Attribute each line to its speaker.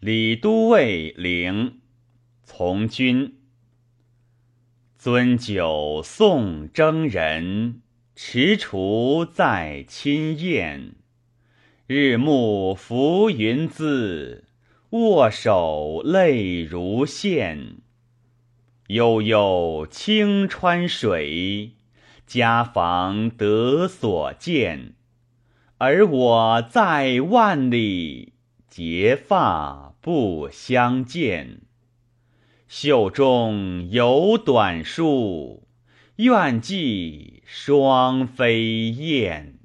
Speaker 1: 李都尉陵，从军。尊酒送征人，踟蹰在亲宴。日暮浮云姿，握手泪如线。悠悠清川水，家房得所见。而我在万里，结发不相见。袖中有短书，愿寄双飞燕。